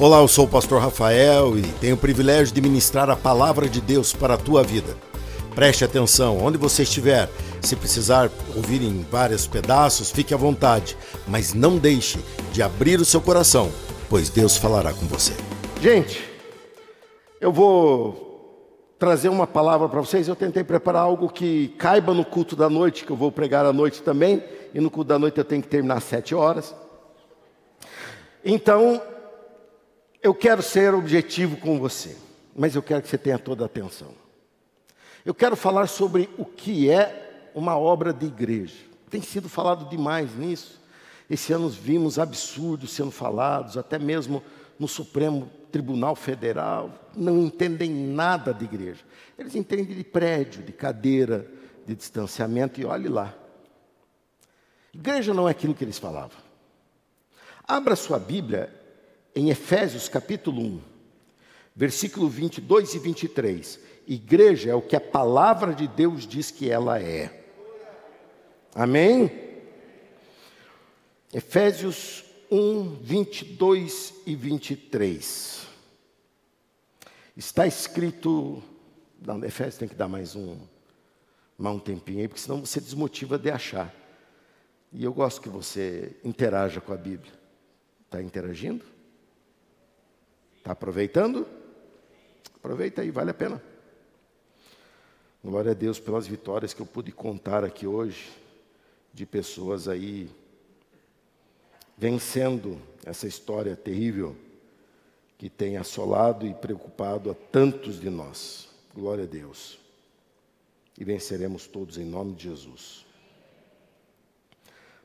Olá, eu sou o pastor Rafael e tenho o privilégio de ministrar a palavra de Deus para a tua vida. Preste atenção, onde você estiver, se precisar ouvir em vários pedaços, fique à vontade, mas não deixe de abrir o seu coração, pois Deus falará com você. Gente, eu vou trazer uma palavra para vocês. Eu tentei preparar algo que caiba no culto da noite, que eu vou pregar à noite também, e no culto da noite eu tenho que terminar às sete horas. Então, eu quero ser objetivo com você, mas eu quero que você tenha toda a atenção. Eu quero falar sobre o que é uma obra de igreja. Tem sido falado demais nisso. Esse ano vimos absurdos sendo falados, até mesmo no Supremo Tribunal Federal. Não entendem nada de igreja. Eles entendem de prédio, de cadeira, de distanciamento, e olhe lá. Igreja não é aquilo que eles falavam. Abra sua Bíblia em Efésios capítulo 1, versículo 22 e 23. Igreja é o que a palavra de Deus diz que ela é. Amém? Efésios 1, 22 e 23. Está escrito. Não, Efésios tem que dar mais um, mais um tempinho aí, porque senão você desmotiva de achar. E eu gosto que você interaja com a Bíblia. Está interagindo? Está aproveitando? Aproveita aí, vale a pena. Glória a Deus pelas vitórias que eu pude contar aqui hoje, de pessoas aí vencendo essa história terrível que tem assolado e preocupado a tantos de nós. Glória a Deus. E venceremos todos em nome de Jesus.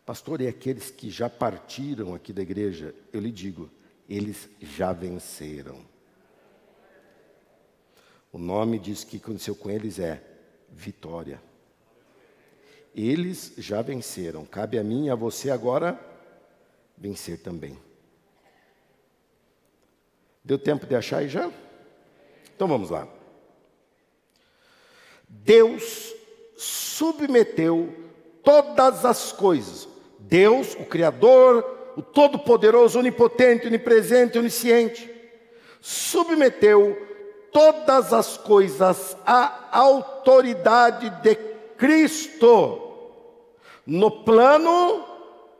Pastor, e aqueles que já partiram aqui da igreja, eu lhe digo, eles já venceram. O nome diz que aconteceu com eles é vitória. Eles já venceram. Cabe a mim e a você agora vencer também. Deu tempo de achar aí já? Então vamos lá. Deus submeteu todas as coisas. Deus, o Criador, o Todo-Poderoso, Onipotente, Onipresente, Onisciente, submeteu todas as coisas à autoridade de Cristo, no plano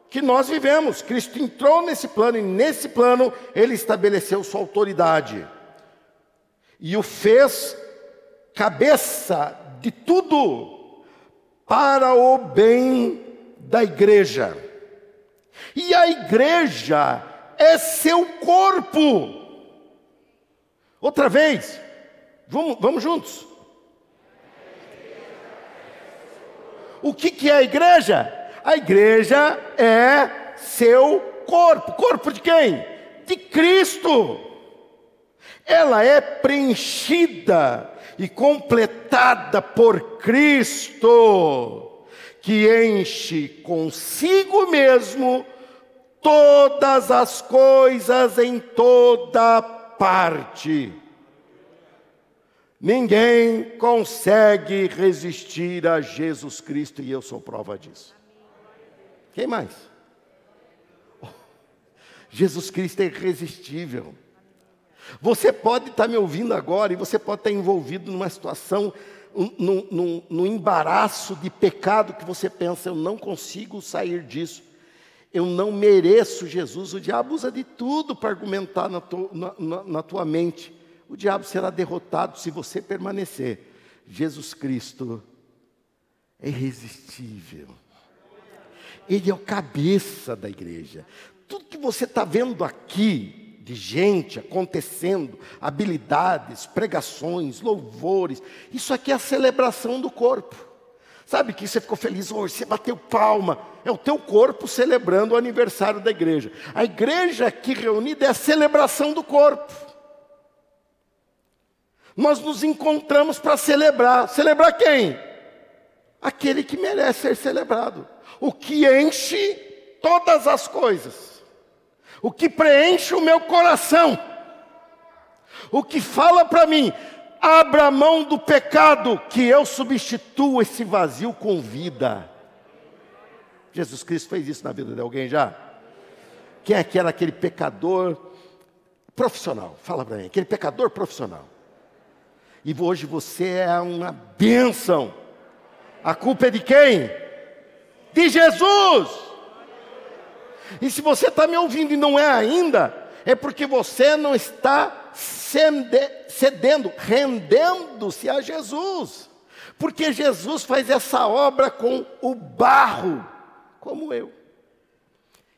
que nós vivemos. Cristo entrou nesse plano e nesse plano ele estabeleceu sua autoridade e o fez cabeça de tudo para o bem da igreja. E a igreja é seu corpo. Outra vez, vamos, vamos juntos. O que, que é a igreja? A igreja é seu corpo. Corpo de quem? De Cristo. Ela é preenchida e completada por Cristo, que enche consigo mesmo todas as coisas em toda parte. Ninguém consegue resistir a Jesus Cristo e eu sou prova disso. Quem mais? Oh, Jesus Cristo é irresistível. Você pode estar me ouvindo agora e você pode estar envolvido numa situação, num, embaraço de pecado que você pensa, eu não consigo sair disso eu não mereço Jesus. O diabo usa de tudo para argumentar na, na, na, na tua mente. O diabo será derrotado se você permanecer. Jesus Cristo é irresistível. Ele é o cabeça da igreja. Tudo que você está vendo aqui, de gente acontecendo, habilidades, pregações, louvores, isso aqui é a celebração do corpo. Sabe que você ficou feliz hoje, você bateu palma. É o teu corpo celebrando o aniversário da igreja. A igreja aqui reunida é a celebração do corpo. Nós nos encontramos para celebrar. Celebrar quem? Aquele que merece ser celebrado. O que enche todas as coisas. O que preenche o meu coração. O que fala para mim, abra mão do pecado, que eu substituo esse vazio com vida. Jesus Cristo fez isso na vida de alguém já? Quem é que era aquele pecador profissional, fala para mim, aquele pecador profissional. E hoje você é uma bênção. A culpa é de quem? De Jesus. E se você está me ouvindo e não é ainda, é porque você não está cedendo, rendendo-se a Jesus. Porque Jesus faz essa obra com o barro, como eu.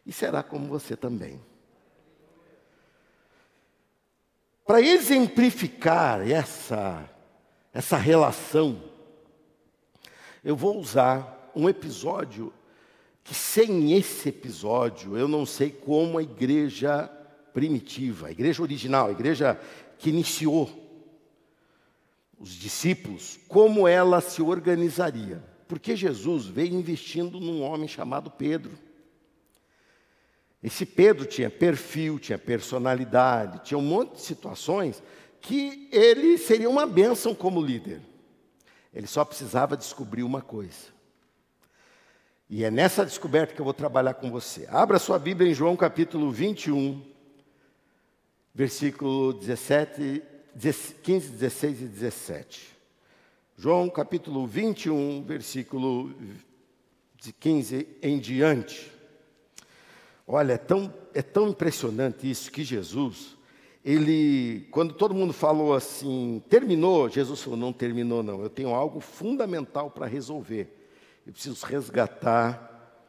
E será como você também. Para exemplificar essa, essa relação, eu vou usar um episódio que, sem esse episódio, eu não sei como a igreja primitiva, a igreja original, a igreja que iniciou os discípulos, como ela se organizaria. Porque Jesus veio investindo num homem chamado Pedro. Esse Pedro tinha perfil, tinha personalidade, tinha um monte de situações que ele seria uma bênção como líder. Ele só precisava descobrir uma coisa. E é nessa descoberta que eu vou trabalhar com você. Abra sua Bíblia em João capítulo 21, versículo 17, 15, 16 e 17. João capítulo 21, versículo de 15 em diante. Olha, é tão, é tão impressionante isso que Jesus, ele, quando todo mundo falou assim, terminou, Jesus falou: não terminou, não, eu tenho algo fundamental para resolver. Eu preciso resgatar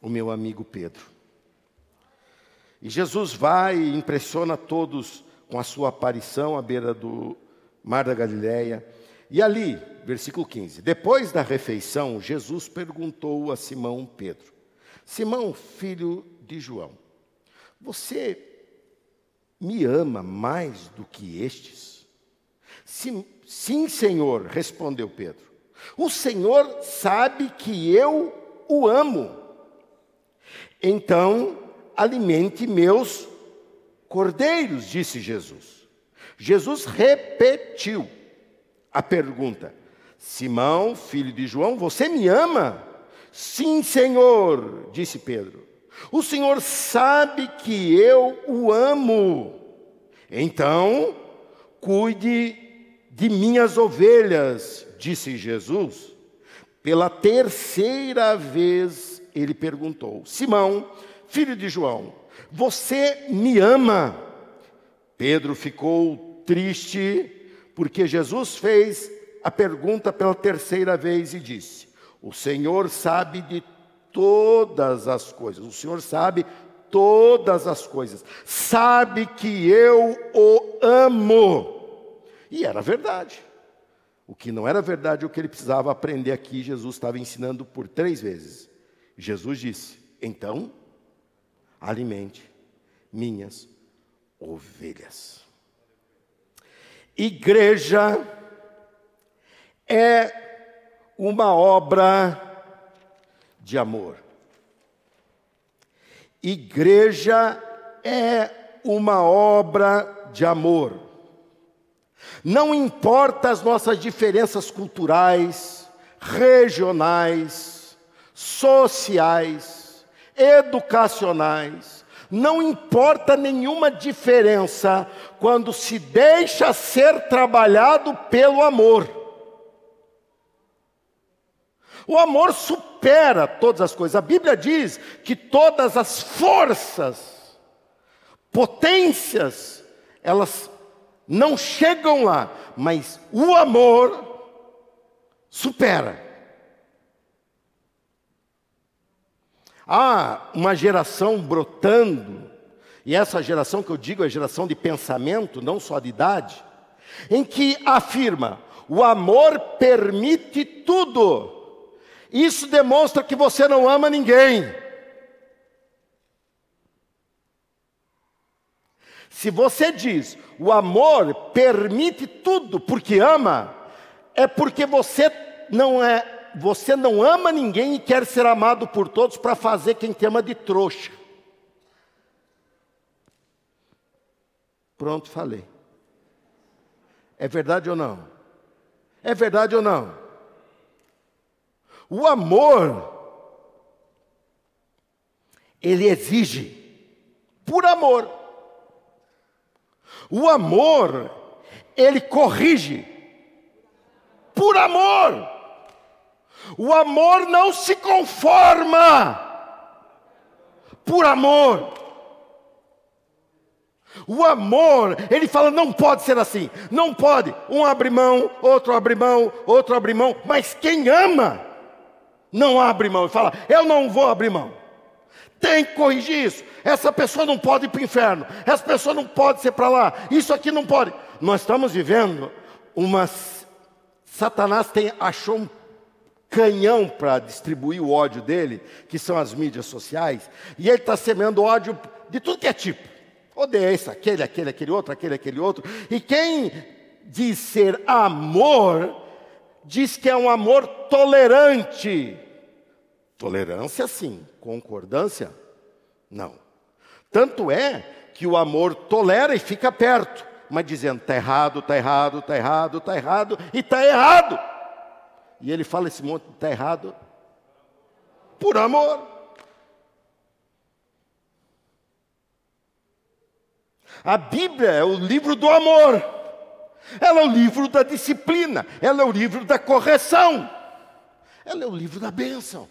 o meu amigo Pedro. E Jesus vai e impressiona todos com a sua aparição à beira do mar da Galileia. E ali, versículo 15: depois da refeição, Jesus perguntou a Simão Pedro: Simão, filho de João: Você me ama mais do que estes? Sim, sim, Senhor, respondeu Pedro. O Senhor sabe que eu o amo. Então, alimente meus cordeiros, disse Jesus. Jesus repetiu a pergunta: Simão, filho de João, você me ama? Sim, Senhor, disse Pedro. O Senhor sabe que eu o amo. Então, cuide de minhas ovelhas, disse Jesus. Pela terceira vez ele perguntou: Simão, filho de João, você me ama? Pedro ficou triste porque Jesus fez a pergunta pela terceira vez e disse: O Senhor sabe de todas as coisas. O Senhor sabe todas as coisas. Sabe que eu o amo. E era verdade. O que não era verdade, o que ele precisava aprender aqui, Jesus estava ensinando por três vezes. Jesus disse: Então, alimente minhas ovelhas. Igreja é uma obra de amor. Igreja é uma obra de amor. Não importa as nossas diferenças culturais, regionais, sociais, educacionais, não importa nenhuma diferença quando se deixa ser trabalhado pelo amor. O amor supera todas as coisas. A Bíblia diz que todas as forças, potências, elas não chegam lá, mas o amor supera. Há uma geração brotando, e essa geração que eu digo é a geração de pensamento, não só de idade, em que afirma: o amor permite tudo. Isso demonstra que você não ama ninguém. Se você diz o amor permite tudo porque ama, é porque você não é, você não ama ninguém e quer ser amado por todos para fazer quem te ama de trouxa. Pronto, falei. É verdade ou não? É verdade ou não? O amor, ele exige, por amor, O amor, ele corrige. Por amor. O amor não se conforma. Por amor. O amor, ele fala, não pode ser assim, não pode. Um abre mão, outro abre mão, outro abre mão, mas quem ama, não abre mão e fala, eu não vou abrir mão. Tem que corrigir isso. Essa pessoa não pode ir para o inferno. Essa pessoa não pode ser para lá. Isso aqui não pode. Nós estamos vivendo uma. Satanás tem, achou um canhão para distribuir o ódio dele, que são as mídias sociais, e ele está semeando ódio de tudo que é tipo. Odeia esse, aquele, aquele, aquele outro, aquele, aquele outro. E quem diz ser amor, diz que é um amor tolerante. Tolerância, sim. Concordância, não. Tanto é que o amor tolera e fica perto, mas dizendo: está errado, está errado, está errado, está errado, e está errado. E ele fala esse monte, está errado, por amor. A Bíblia é o livro do amor, ela é o livro da disciplina, ela é o livro da correção, ela é o livro da bênção.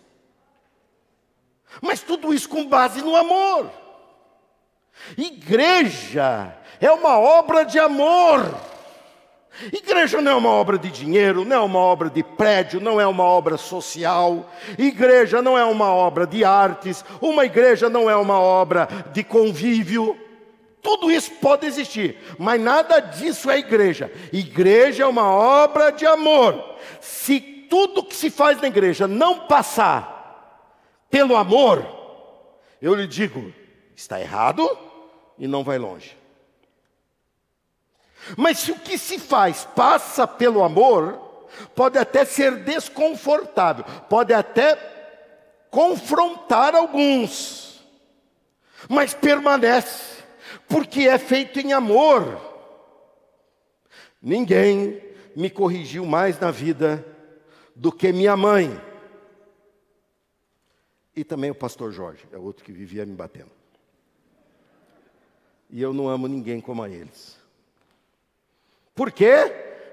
Mas tudo isso com base no amor. Igreja é uma obra de amor. Igreja não é uma obra de dinheiro, não é uma obra de prédio, não é uma obra social. Igreja não é uma obra de artes, uma igreja não é uma obra de convívio. Tudo isso pode existir, mas nada disso é igreja. Igreja é uma obra de amor. Se tudo que se faz na igreja não passar pelo amor, eu lhe digo, está errado e não vai longe. Mas se o que se faz passa pelo amor, pode até ser desconfortável, pode até confrontar alguns, mas permanece porque é feito em amor. Ninguém me corrigiu mais na vida do que minha mãe. E também o pastor Jorge, é outro que vivia me batendo. E eu não amo ninguém como a eles. Por quê?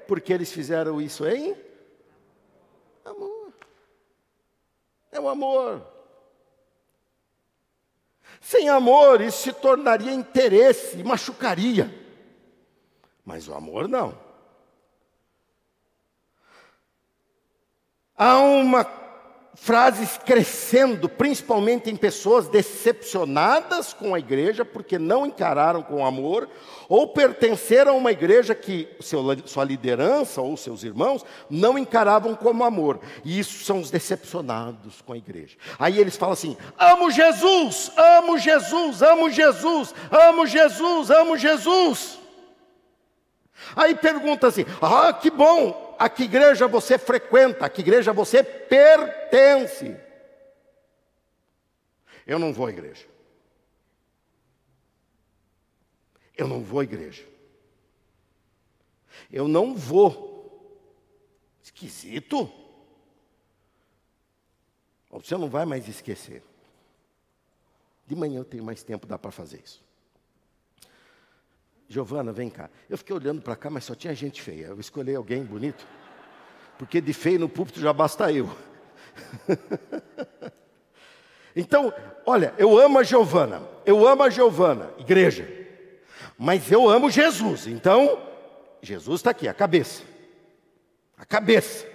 Porque eles fizeram isso em amor. É o amor. Sem amor, isso se tornaria interesse machucaria. Mas o amor não. Há uma frases crescendo, principalmente em pessoas decepcionadas com a igreja, porque não encararam com amor, ou pertenceram a uma igreja que seu, sua liderança ou seus irmãos não encaravam como amor. E isso são os decepcionados com a igreja. Aí eles falam assim: amo Jesus, amo Jesus, amo Jesus, amo Jesus, amo Jesus. Aí pergunta assim: ah, que bom, a que igreja você frequenta, a que igreja você pertence. Eu não vou à igreja. Eu não vou à igreja. Eu não vou. Esquisito. Você não vai mais esquecer. De manhã eu tenho mais tempo, dá para fazer isso. Giovana, vem cá. Eu fiquei olhando para cá, mas só tinha gente feia. Eu escolhi alguém bonito. Porque de feio no púlpito já basta eu. então, olha, eu amo a Giovana. Eu amo a Giovana, igreja. Mas eu amo Jesus. Então, Jesus está aqui, a cabeça. A cabeça.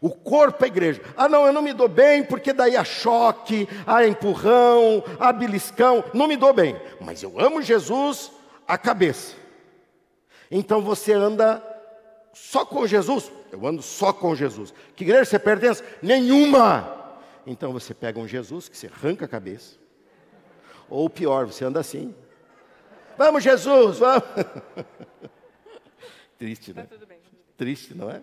O corpo é a igreja. Ah, não, eu não me dou bem porque daí há choque, há empurrão, há beliscão. Não me dou bem. Mas eu amo Jesus, a cabeça. Então você anda só com Jesus? Eu ando só com Jesus. Que igreja você pertence? Nenhuma. Então você pega um Jesus que você arranca a cabeça. Ou pior, você anda assim. Vamos, Jesus, vamos. Triste, né? Tá triste, não é?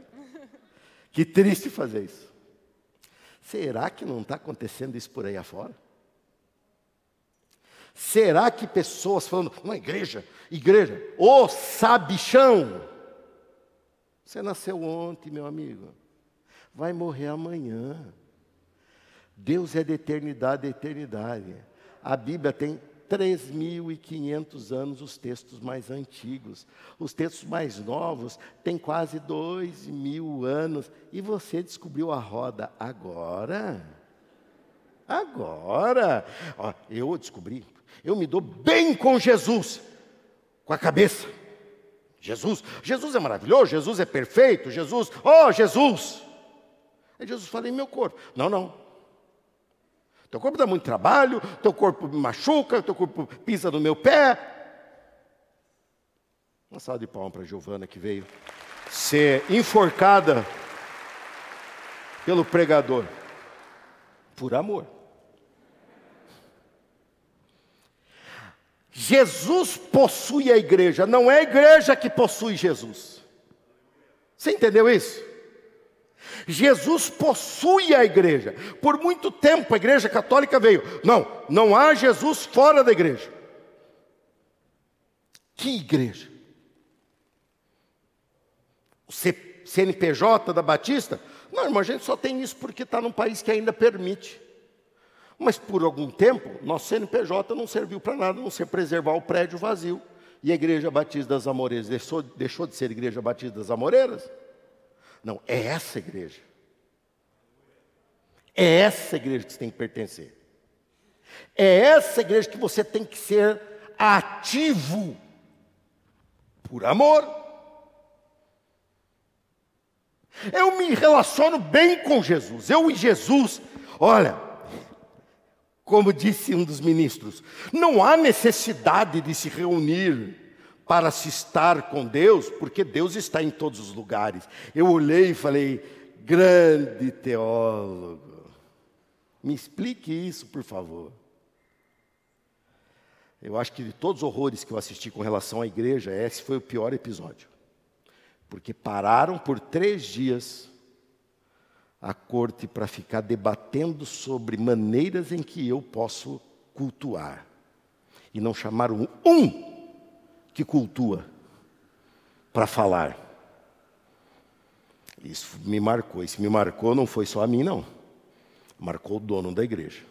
Que triste fazer isso. Será que não está acontecendo isso por aí afora? Será que pessoas falando, uma igreja, igreja, ô oh, sabichão, você nasceu ontem, meu amigo, vai morrer amanhã. Deus é de eternidade a eternidade. A Bíblia tem 3.500 anos os textos mais antigos. Os textos mais novos têm quase dois mil anos. E você descobriu a roda agora? Agora! Ó, eu descobri. Eu me dou bem com Jesus, com a cabeça. Jesus, Jesus é maravilhoso, Jesus é perfeito, Jesus, oh Jesus! Aí Jesus fala em meu corpo. Não, não. Teu corpo dá muito trabalho, teu corpo me machuca, teu corpo pisa no meu pé. Uma salva de palmas para Giovana que veio ser enforcada pelo pregador por amor. Jesus possui a igreja, não é a igreja que possui Jesus. Você entendeu isso? Jesus possui a igreja. Por muito tempo a igreja católica veio. Não, não há Jesus fora da igreja. Que igreja? O CNPJ da Batista? Não, irmão, a gente só tem isso porque está num país que ainda permite. Mas por algum tempo, nosso CNPJ não serviu para nada, não ser preservar o prédio vazio. E a Igreja Batista das Amoreiras deixou, deixou de ser Igreja Batista das Amoreiras? Não, é essa igreja. É essa igreja que você tem que pertencer. É essa igreja que você tem que ser ativo por amor. Eu me relaciono bem com Jesus. Eu e Jesus, olha, como disse um dos ministros, não há necessidade de se reunir para se estar com Deus, porque Deus está em todos os lugares. Eu olhei e falei, grande teólogo, me explique isso, por favor. Eu acho que de todos os horrores que eu assisti com relação à igreja, esse foi o pior episódio. Porque pararam por três dias a corte para ficar debatendo sobre maneiras em que eu posso cultuar. E não chamaram um que cultua para falar. Isso me marcou. Se me marcou, não foi só a mim, não. Marcou o dono da igreja.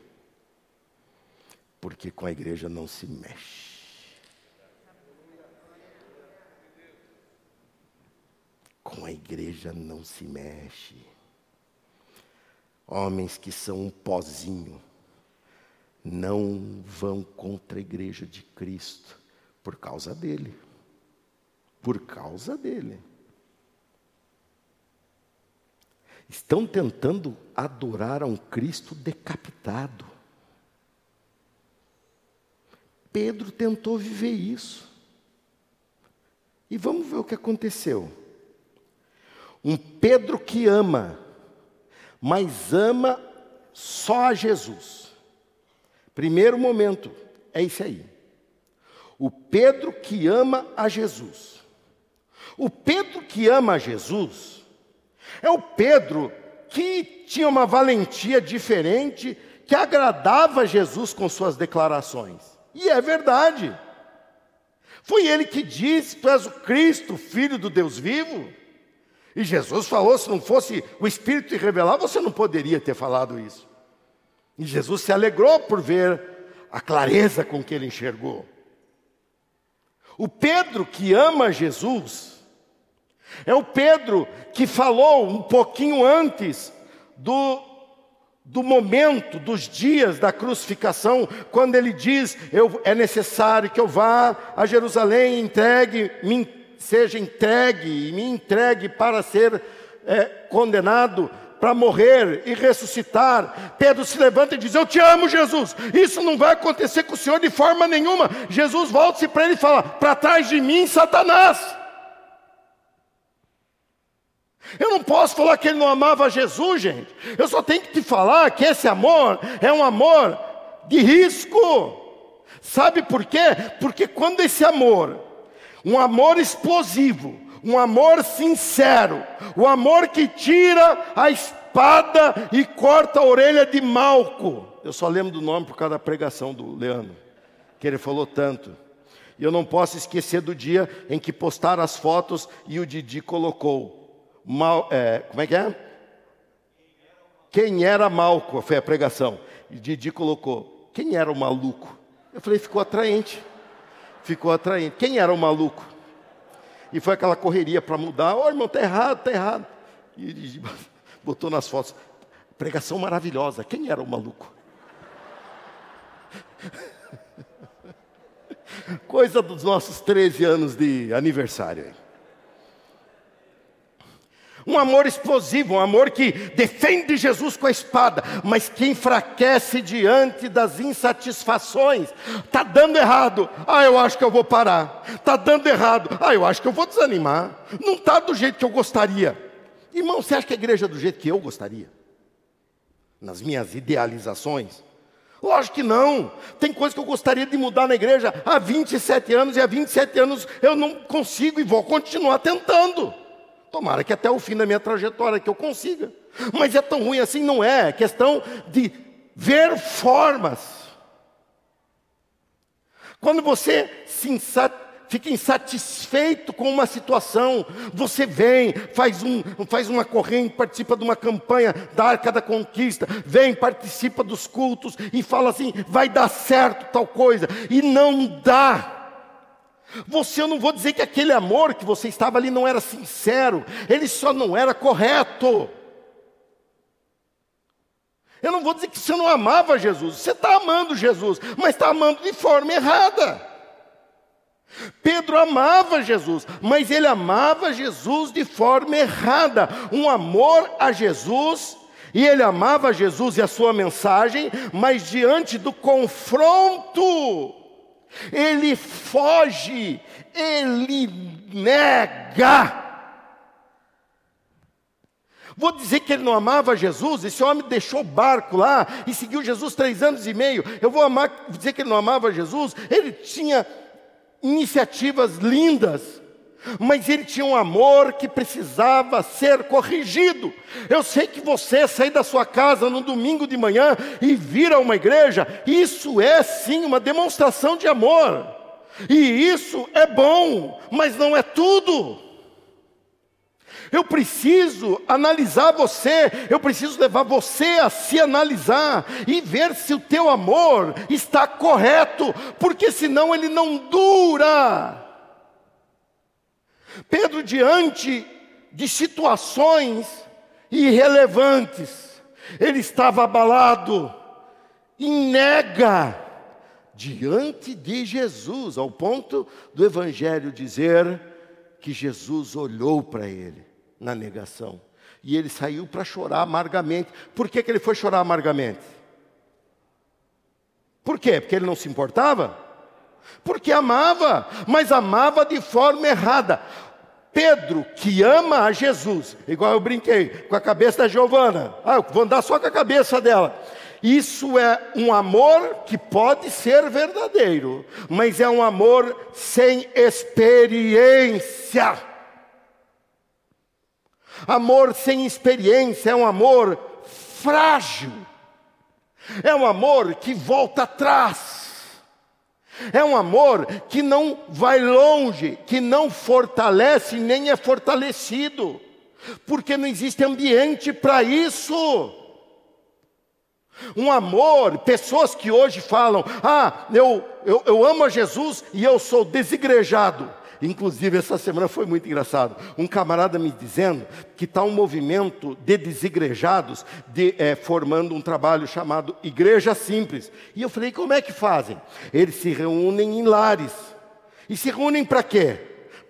Porque com a igreja não se mexe. Com a igreja não se mexe. Homens que são um pozinho não vão contra a igreja de Cristo por causa dele. Por causa dele. Estão tentando adorar a um Cristo decapitado. Pedro tentou viver isso. E vamos ver o que aconteceu. Um Pedro que ama, mas ama só a Jesus. Primeiro momento, é isso aí. O Pedro que ama a Jesus. O Pedro que ama a Jesus é o Pedro que tinha uma valentia diferente, que agradava Jesus com suas declarações. E é verdade. Foi ele que disse: Tu és o Cristo, filho do Deus vivo. E Jesus falou: se não fosse o Espírito te revelar, você não poderia ter falado isso. E Jesus se alegrou por ver a clareza com que ele enxergou. O Pedro que ama Jesus é o Pedro que falou um pouquinho antes do, do momento, dos dias da crucificação, quando ele diz: eu, é necessário que eu vá a Jerusalém, entregue, me, seja entregue e me entregue para ser é, condenado para morrer e ressuscitar. Pedro se levanta e diz: Eu te amo, Jesus. Isso não vai acontecer com o Senhor de forma nenhuma. Jesus volta-se para ele e fala: Para trás de mim, Satanás. Eu não posso falar que ele não amava Jesus, gente. Eu só tenho que te falar que esse amor é um amor de risco. Sabe por quê? Porque quando esse amor, um amor explosivo, um amor sincero, o amor que tira a espada e corta a orelha de Malco. Eu só lembro do nome por causa da pregação do Leandro, que ele falou tanto. E eu não posso esquecer do dia em que postaram as fotos e o Didi colocou. Mal, é, como é que é? Quem era Malco? Foi a pregação. E Didi colocou. Quem era o maluco? Eu falei, ficou atraente. Ficou atraente. Quem era o maluco? E foi aquela correria para mudar. Ó, oh, irmão, tá errado, tá errado. E botou nas fotos. Pregação maravilhosa. Quem era o maluco? Coisa dos nossos 13 anos de aniversário. Um amor explosivo, um amor que defende Jesus com a espada, mas que enfraquece diante das insatisfações. Está dando errado, ah, eu acho que eu vou parar. Está dando errado, ah, eu acho que eu vou desanimar. Não está do jeito que eu gostaria. Irmão, você acha que a igreja é do jeito que eu gostaria? Nas minhas idealizações? Lógico que não. Tem coisa que eu gostaria de mudar na igreja há 27 anos, e há 27 anos eu não consigo e vou continuar tentando. Tomara que até o fim da minha trajetória que eu consiga. Mas é tão ruim assim, não é? É questão de ver formas. Quando você insat... fica insatisfeito com uma situação, você vem, faz, um, faz uma corrente, participa de uma campanha da Arca da Conquista, vem, participa dos cultos e fala assim: vai dar certo tal coisa, e não dá. Você, eu não vou dizer que aquele amor que você estava ali não era sincero, ele só não era correto. Eu não vou dizer que você não amava Jesus, você está amando Jesus, mas está amando de forma errada. Pedro amava Jesus, mas ele amava Jesus de forma errada. Um amor a Jesus, e ele amava Jesus e a sua mensagem, mas diante do confronto, ele foge, ele nega. Vou dizer que ele não amava Jesus, esse homem deixou o barco lá e seguiu Jesus três anos e meio. Eu vou amar, dizer que ele não amava Jesus, ele tinha iniciativas lindas, mas ele tinha um amor que precisava ser corrigido. Eu sei que você sair da sua casa no domingo de manhã e vir a uma igreja, isso é sim uma demonstração de amor. E isso é bom, mas não é tudo. Eu preciso analisar você, eu preciso levar você a se analisar e ver se o teu amor está correto, porque senão ele não dura. Pedro, diante de situações irrelevantes, ele estava abalado e nega diante de Jesus, ao ponto do Evangelho dizer que Jesus olhou para ele na negação e ele saiu para chorar amargamente. Por que, que ele foi chorar amargamente? Por quê? Porque ele não se importava? Porque amava, mas amava de forma errada. Pedro, que ama a Jesus, igual eu brinquei com a cabeça da Giovana, ah, vou andar só com a cabeça dela. Isso é um amor que pode ser verdadeiro, mas é um amor sem experiência. Amor sem experiência é um amor frágil, é um amor que volta atrás. É um amor que não vai longe, que não fortalece nem é fortalecido, porque não existe ambiente para isso. Um amor, pessoas que hoje falam: Ah, eu, eu, eu amo a Jesus e eu sou desigrejado. Inclusive, essa semana foi muito engraçado. Um camarada me dizendo que está um movimento de desigrejados de, é, formando um trabalho chamado Igreja Simples. E eu falei: como é que fazem? Eles se reúnem em lares. E se reúnem para quê?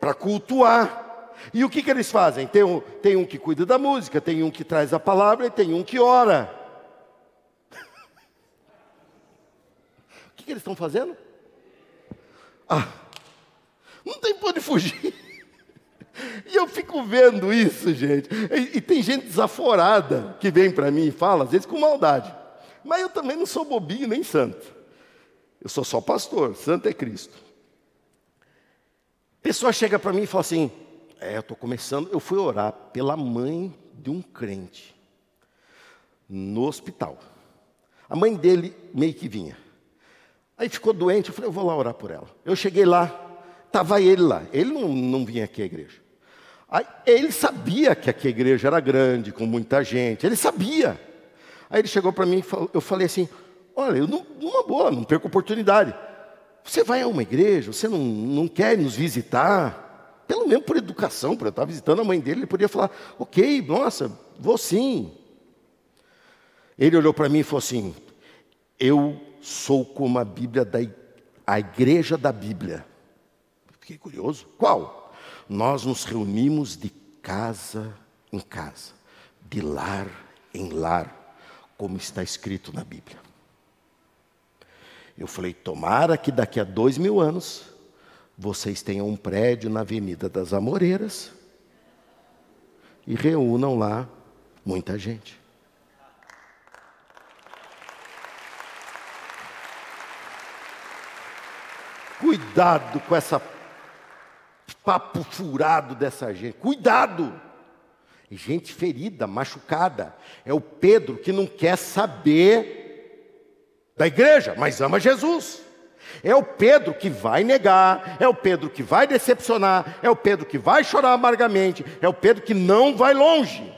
Para cultuar. E o que, que eles fazem? Tem um, tem um que cuida da música, tem um que traz a palavra e tem um que ora. o que, que eles estão fazendo? Ah, não tem para onde fugir. E eu fico vendo isso, gente. E, e tem gente desaforada que vem para mim e fala, às vezes com maldade. Mas eu também não sou bobinho nem santo. Eu sou só pastor, santo é Cristo. Pessoa chega para mim e fala assim: É, eu estou começando. Eu fui orar pela mãe de um crente no hospital. A mãe dele meio que vinha. Aí ficou doente, eu falei: Eu vou lá orar por ela. Eu cheguei lá, estava ele lá. Ele não, não vinha aqui à igreja. Aí, ele sabia que aqui a igreja era grande, com muita gente. Ele sabia. Aí ele chegou para mim e eu falei assim: Olha, eu não, uma boa, não perco oportunidade. você vai a uma igreja, você não, não quer nos visitar, pelo menos por educação, por eu estar visitando a mãe dele, ele podia falar, ok, nossa, vou sim. Ele olhou para mim e falou assim: Eu sou como a Bíblia da a igreja da Bíblia. Fiquei curioso. Qual? Nós nos reunimos de casa em casa, de lar em lar, como está escrito na Bíblia. Eu falei: tomara que daqui a dois mil anos vocês tenham um prédio na Avenida das Amoreiras e reúnam lá muita gente. Cuidado com essa papo furado dessa gente. Cuidado! Gente ferida, machucada. É o Pedro que não quer saber da igreja, mas ama Jesus. É o Pedro que vai negar, é o Pedro que vai decepcionar, é o Pedro que vai chorar amargamente, é o Pedro que não vai longe.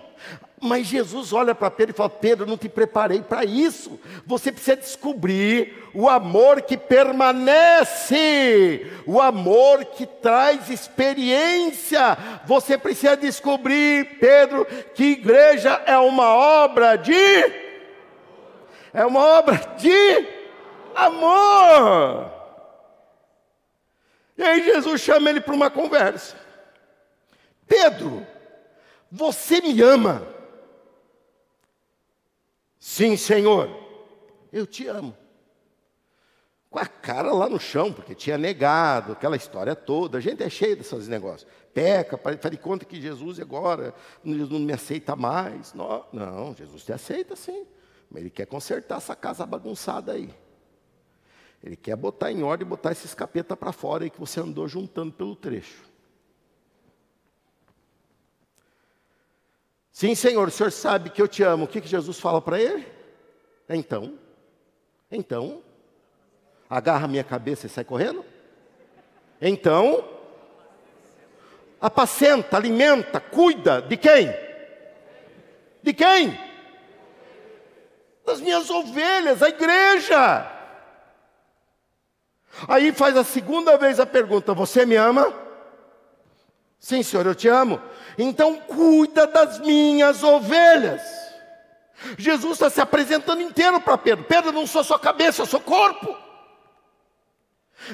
Mas Jesus olha para Pedro e fala: Pedro, não te preparei para isso. Você precisa descobrir o amor que permanece, o amor que traz experiência. Você precisa descobrir, Pedro, que igreja é uma obra de. É uma obra de amor. E aí Jesus chama ele para uma conversa. Pedro, você me ama? Sim, Senhor, eu te amo. Com a cara lá no chão, porque tinha negado, aquela história toda. A gente é cheio desses negócios. Peca, faz de conta que Jesus agora não me aceita mais. Não, não, Jesus te aceita sim. Mas Ele quer consertar essa casa bagunçada aí. Ele quer botar em ordem botar esses capeta para fora aí que você andou juntando pelo trecho. Sim, Senhor, o Senhor sabe que eu te amo. O que, que Jesus fala para ele? Então, então, agarra minha cabeça e sai correndo? Então, apacenta, alimenta, cuida de quem? De quem? Das minhas ovelhas, a igreja. Aí faz a segunda vez a pergunta: Você me ama? Sim, senhor, eu te amo. Então cuida das minhas ovelhas. Jesus está se apresentando inteiro para Pedro. Pedro, não sou só cabeça, eu sou corpo.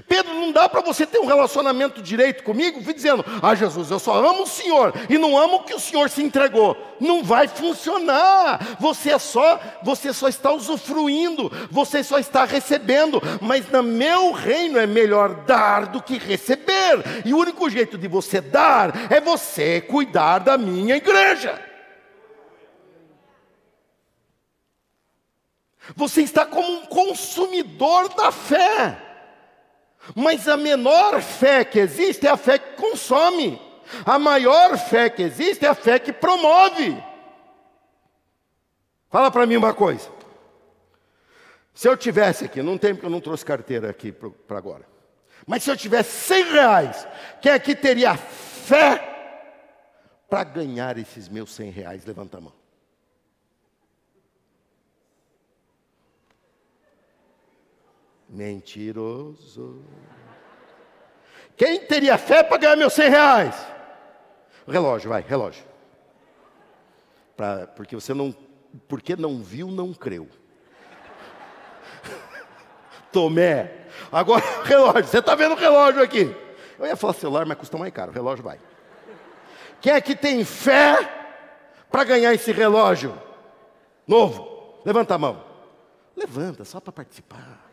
Pedro, não dá para você ter um relacionamento direito comigo, dizendo, ah Jesus, eu só amo o Senhor e não amo o que o Senhor se entregou. Não vai funcionar. Você é só, você só está usufruindo, você só está recebendo, mas no meu reino é melhor dar do que receber. E o único jeito de você dar é você cuidar da minha igreja. Você está como um consumidor da fé. Mas a menor fé que existe é a fé que consome. A maior fé que existe é a fé que promove. Fala para mim uma coisa. Se eu tivesse aqui, não tem porque eu não trouxe carteira aqui para agora. Mas se eu tivesse 100 reais, quem aqui teria fé para ganhar esses meus 100 reais? Levanta a mão. Mentiroso. Quem teria fé para ganhar meus 100 reais? Relógio, vai, relógio. Pra, porque você não, porque não viu, não creu. Tomé. Agora, relógio, você está vendo o relógio aqui? Eu ia falar celular, mas custa mais caro. relógio vai. Quem é que tem fé para ganhar esse relógio novo? Levanta a mão. Levanta, só para participar.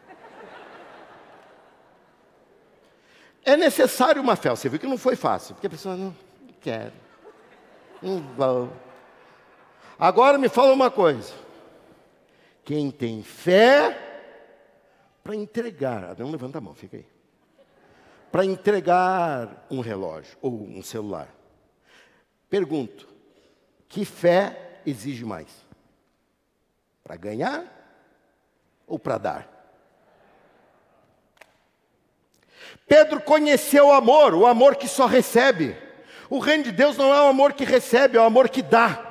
É necessário uma fé. Você viu que não foi fácil, porque a pessoa não quer. Não vou. Agora me fala uma coisa. Quem tem fé para entregar, não levanta a mão, fica aí. Para entregar um relógio ou um celular. Pergunto: que fé exige mais? Para ganhar ou para dar? Pedro conheceu o amor, o amor que só recebe. O reino de Deus não é o amor que recebe, é o amor que dá.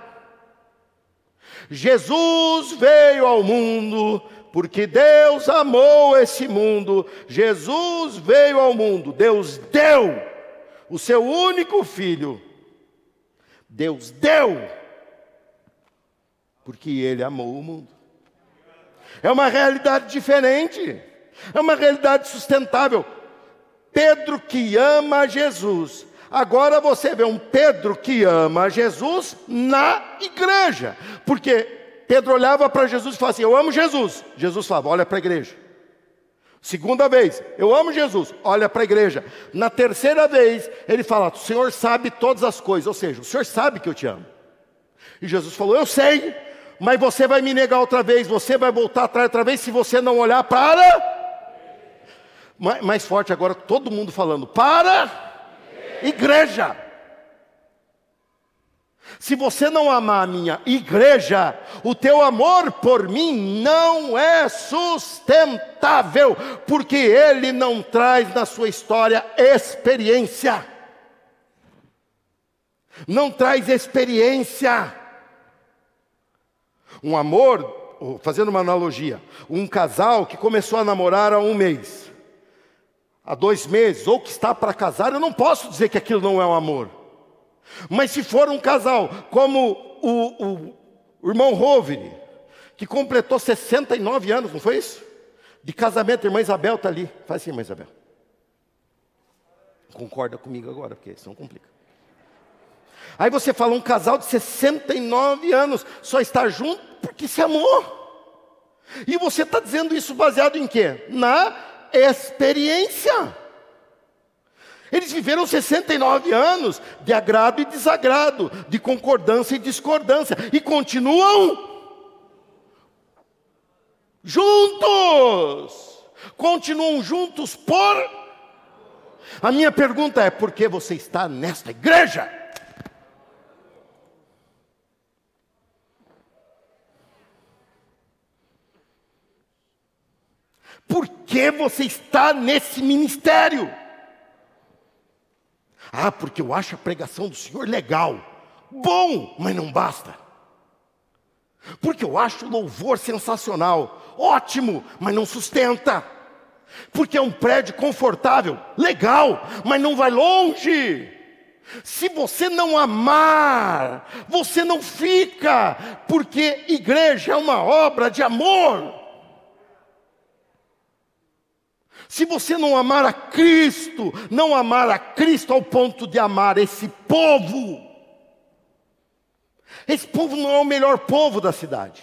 Jesus veio ao mundo porque Deus amou esse mundo, Jesus veio ao mundo, Deus deu o seu único filho. Deus deu, porque Ele amou o mundo. É uma realidade diferente, é uma realidade sustentável. Pedro que ama Jesus. Agora você vê um Pedro que ama Jesus na igreja, porque Pedro olhava para Jesus e falava assim: Eu amo Jesus. Jesus falava: Olha para a igreja. Segunda vez, eu amo Jesus, olha para a igreja. Na terceira vez, ele fala: O Senhor sabe todas as coisas, ou seja, o Senhor sabe que eu te amo. E Jesus falou: Eu sei, mas você vai me negar outra vez, você vai voltar atrás outra vez se você não olhar para. Mais forte agora, todo mundo falando: Para, igreja. Se você não amar a minha igreja, o teu amor por mim não é sustentável, porque ele não traz na sua história experiência. Não traz experiência. Um amor, fazendo uma analogia, um casal que começou a namorar há um mês, há dois meses, ou que está para casar, eu não posso dizer que aquilo não é um amor. Mas se for um casal como o, o, irmão Rovere, que completou 69 anos, não foi isso? De casamento, a irmã Isabel está ali. Faz assim, irmã Isabel. Concorda comigo agora, porque senão complica. Aí você fala, um casal de 69 anos só está junto porque se amou. E você está dizendo isso baseado em quê? Na experiência. Eles viveram 69 anos de agrado e desagrado, de concordância e discordância, e continuam juntos. Continuam juntos por. A minha pergunta é: por que você está nesta igreja? Por que você está nesse ministério? Ah, porque eu acho a pregação do Senhor legal. Bom, mas não basta. Porque eu acho o louvor sensacional. Ótimo, mas não sustenta. Porque é um prédio confortável, legal, mas não vai longe. Se você não amar, você não fica, porque igreja é uma obra de amor. Se você não amar a Cristo, não amar a Cristo ao ponto de amar esse povo, esse povo não é o melhor povo da cidade,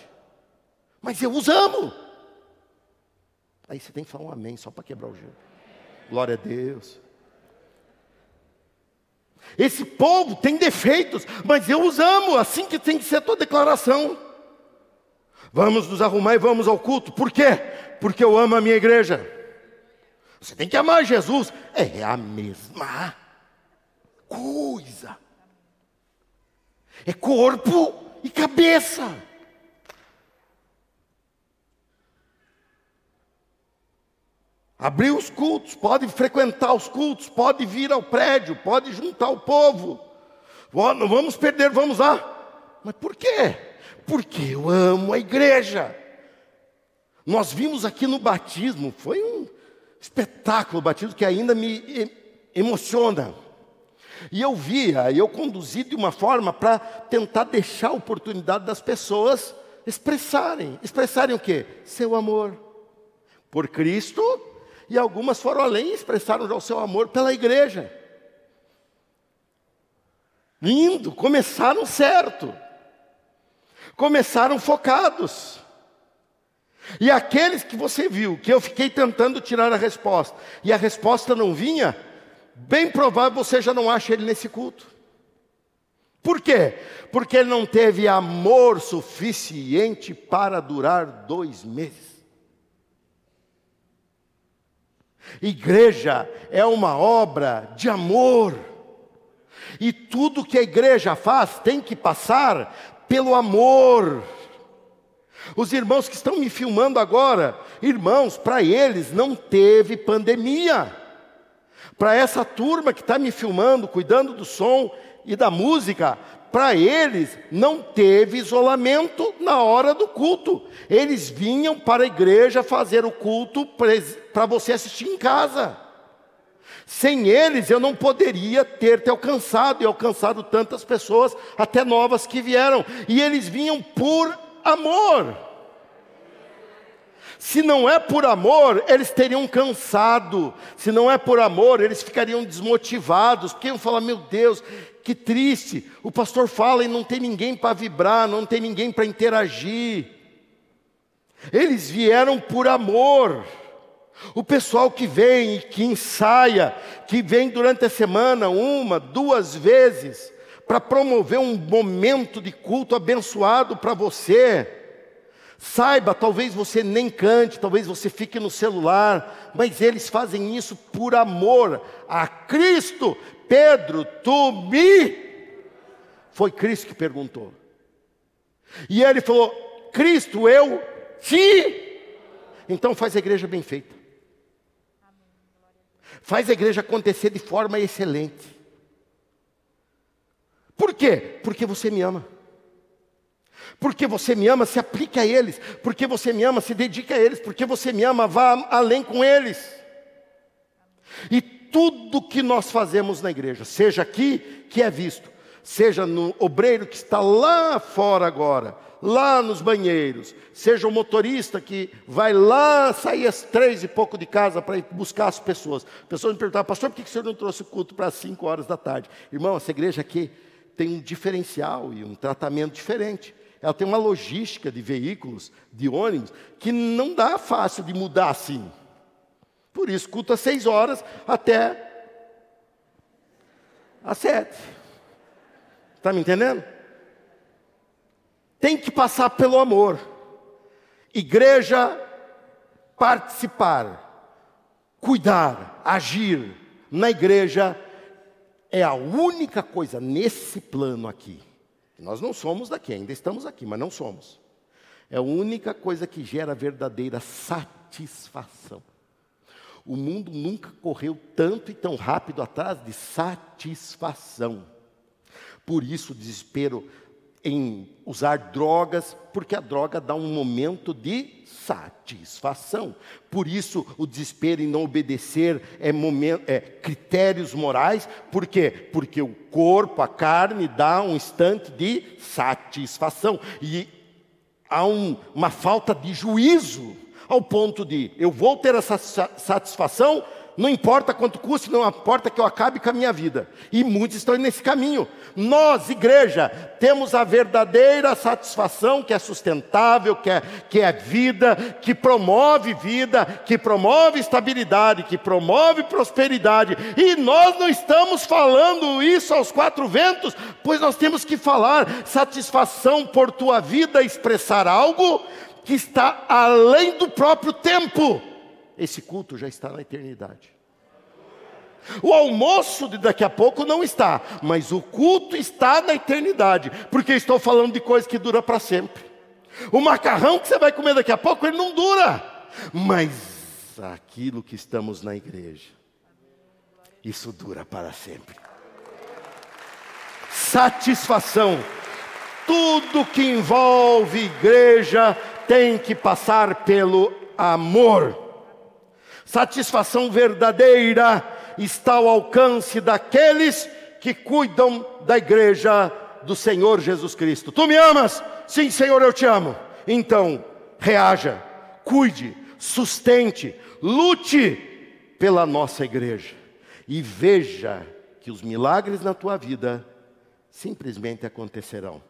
mas eu os amo. Aí você tem que falar um amém só para quebrar o gelo. Glória a Deus. Esse povo tem defeitos, mas eu os amo, assim que tem que ser a tua declaração. Vamos nos arrumar e vamos ao culto. Por quê? Porque eu amo a minha igreja. Você tem que amar Jesus. É a mesma coisa. É corpo e cabeça. Abrir os cultos, pode frequentar os cultos, pode vir ao prédio, pode juntar o povo. Não vamos perder, vamos lá. Mas por quê? Porque eu amo a igreja. Nós vimos aqui no batismo, foi um, espetáculo batido que ainda me emociona. E eu via, eu conduzi de uma forma para tentar deixar a oportunidade das pessoas expressarem. Expressarem o quê? Seu amor por Cristo, e algumas foram além e expressaram já o seu amor pela igreja. Lindo, começaram certo. Começaram focados. E aqueles que você viu, que eu fiquei tentando tirar a resposta, e a resposta não vinha, bem provável você já não acha ele nesse culto. Por quê? Porque ele não teve amor suficiente para durar dois meses. Igreja é uma obra de amor. E tudo que a igreja faz tem que passar pelo amor. Os irmãos que estão me filmando agora, irmãos, para eles não teve pandemia. Para essa turma que está me filmando, cuidando do som e da música, para eles não teve isolamento na hora do culto. Eles vinham para a igreja fazer o culto para você assistir em casa. Sem eles eu não poderia ter te alcançado e alcançado tantas pessoas, até novas que vieram. E eles vinham por amor. Se não é por amor, eles teriam cansado. Se não é por amor, eles ficariam desmotivados. Porque iam falar: meu Deus, que triste. O pastor fala e não tem ninguém para vibrar, não tem ninguém para interagir. Eles vieram por amor. O pessoal que vem que ensaia, que vem durante a semana uma, duas vezes, para promover um momento de culto abençoado para você. Saiba, talvez você nem cante, talvez você fique no celular, mas eles fazem isso por amor a Cristo, Pedro, tu me. Foi Cristo que perguntou. E ele falou: Cristo, eu te. Então faz a igreja bem feita. Faz a igreja acontecer de forma excelente. Por quê? Porque você me ama. Porque você me ama, se aplique a eles. Porque você me ama, se dedique a eles. Porque você me ama, vá além com eles. E tudo que nós fazemos na igreja, seja aqui que é visto, seja no obreiro que está lá fora agora, lá nos banheiros, seja o motorista que vai lá sair às três e pouco de casa para ir buscar as pessoas. Pessoas me perguntavam, pastor, por que o senhor não trouxe o culto para as cinco horas da tarde? Irmão, essa igreja aqui tem um diferencial e um tratamento diferente. Ela tem uma logística de veículos, de ônibus, que não dá fácil de mudar assim. Por isso, culto às seis horas até às sete. Está me entendendo? Tem que passar pelo amor. Igreja, participar, cuidar, agir na igreja é a única coisa nesse plano aqui. Nós não somos daqui, ainda estamos aqui, mas não somos. É a única coisa que gera verdadeira satisfação. O mundo nunca correu tanto e tão rápido atrás de satisfação. Por isso o desespero em usar drogas, porque a droga dá um momento de satisfação. Por isso o desespero em não obedecer é, momento, é critérios morais, por quê? Porque o corpo, a carne dá um instante de satisfação e há um, uma falta de juízo ao ponto de eu vou ter essa satisfação, não importa quanto custe, não importa que eu acabe com a minha vida. E muitos estão nesse caminho. Nós, igreja, temos a verdadeira satisfação que é sustentável, que é, que é vida, que promove vida, que promove estabilidade, que promove prosperidade. E nós não estamos falando isso aos quatro ventos, pois nós temos que falar satisfação por tua vida, expressar algo que está além do próprio tempo. Esse culto já está na eternidade. O almoço de daqui a pouco não está, mas o culto está na eternidade, porque estou falando de coisa que dura para sempre. O macarrão que você vai comer daqui a pouco, ele não dura, mas aquilo que estamos na igreja, isso dura para sempre. Satisfação. Tudo que envolve igreja tem que passar pelo amor. Satisfação verdadeira está ao alcance daqueles que cuidam da igreja do Senhor Jesus Cristo. Tu me amas? Sim, Senhor, eu te amo. Então, reaja, cuide, sustente, lute pela nossa igreja e veja que os milagres na tua vida simplesmente acontecerão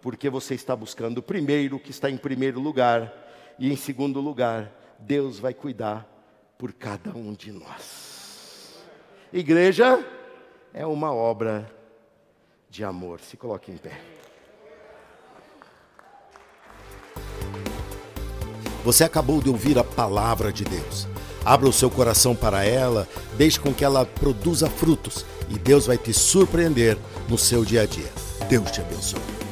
porque você está buscando o primeiro que está em primeiro lugar, e em segundo lugar, Deus vai cuidar por cada um de nós. Igreja é uma obra de amor. Se coloque em pé. Você acabou de ouvir a palavra de Deus. Abra o seu coração para ela, deixe com que ela produza frutos e Deus vai te surpreender no seu dia a dia. Deus te abençoe.